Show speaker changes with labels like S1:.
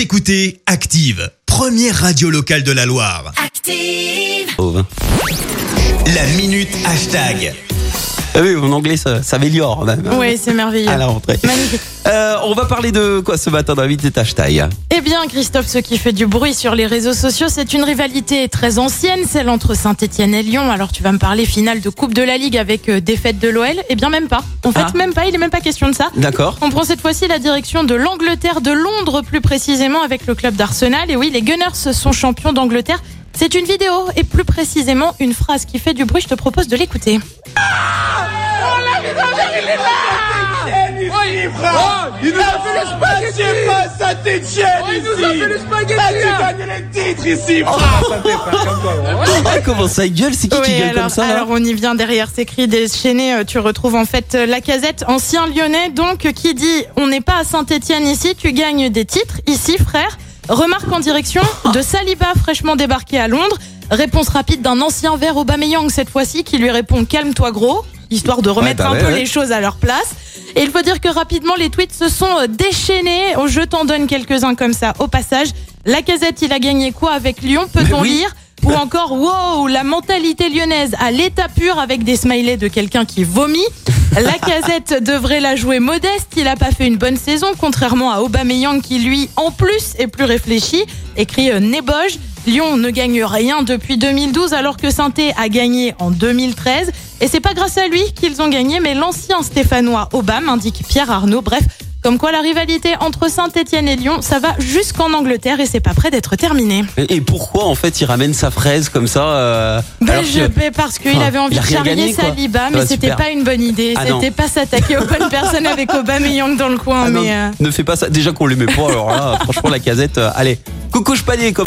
S1: Vous écoutez Active, première radio locale de la Loire.
S2: Active.
S1: La minute hashtag.
S3: Ah oui, mon anglais ça s'améliore même.
S4: Oui, c'est merveilleux.
S3: À la rentrée.
S4: Magnifique.
S3: Euh, on va parler de quoi ce matin dans la minute hashtag
S4: Eh bien, Christophe, ce qui fait du bruit sur les réseaux sociaux, c'est une rivalité très ancienne, celle entre Saint-Etienne et Lyon. Alors, tu vas me parler finale de Coupe de la Ligue avec euh, défaite de l'OL Eh bien, même pas. En fait,
S3: Ah.
S4: même pas. Il est même pas question de ça.
S3: D'accord.
S4: On prend cette fois-ci la direction de l'Angleterre, de Londres plus précisément, avec le club d'Arsenal. Et oui, les Gunners sont champions d'Angleterre. C'est une vidéo et plus précisément une phrase qui fait du bruit. Je te propose de l'écouter.
S5: Il nous a fait les spaghettis pas Saint-Etienne Il nous a fait les spaghettis tu gagnes les titres ici
S3: Ah, comment ça il gueule C'est qui qui gueule
S4: alors,
S3: comme ça là
S4: alors on y vient derrière ces cris déchaînés. euh, Tu retrouves en fait euh, la casette, ancien lyonnais, donc euh, qui dit On n'est pas à Saint-Etienne ici, tu gagnes des titres ici, frère. Remarque en direction de Saliba, fraîchement débarqué à Londres. Réponse rapide d'un ancien vert Aubameyang cette fois-ci qui lui répond Calme-toi gros, histoire de remettre un peu
S3: ouais.
S4: les choses à leur place. Et il faut dire que rapidement les tweets se sont euh, déchaînés. Oh, Je t'en donne quelques-uns comme ça au passage. La casette, il a gagné quoi avec Lyon Peut-on
S3: oui.
S4: lire ou encore, wow, la mentalité lyonnaise à l'état pur avec des smileys de quelqu'un qui vomit. La casette devrait la jouer modeste. Il a pas fait une bonne saison, contrairement à Aubameyang qui, lui, en plus, est plus réfléchi. Écrit euh, Néboge. Lyon ne gagne rien depuis 2012 alors que saint a gagné en 2013. Et c'est pas grâce à lui qu'ils ont gagné, mais l'ancien Stéphanois Aubame, indique Pierre Arnaud. Bref, comme quoi la rivalité entre Saint-Etienne et Lyon, ça va jusqu'en Angleterre et c'est pas près d'être terminé.
S3: Et et pourquoi en fait il ramène sa fraise comme ça euh,
S4: Ben, je
S3: que-
S4: parce qu'il
S3: Enfin,
S4: avait envie de charrier. Saliba, mais c'était pas une bonne idée.
S3: Ah non.
S4: c'était pas s'attaquer aux bonnes personnes avec Aubameyang dans le coin.
S3: Ah non,
S4: mais euh,
S3: Ne fais pas ça. Déjà qu'on l'aimait pas, alors là, franchement, la casette. euh, allez, coucou, je panier, comme.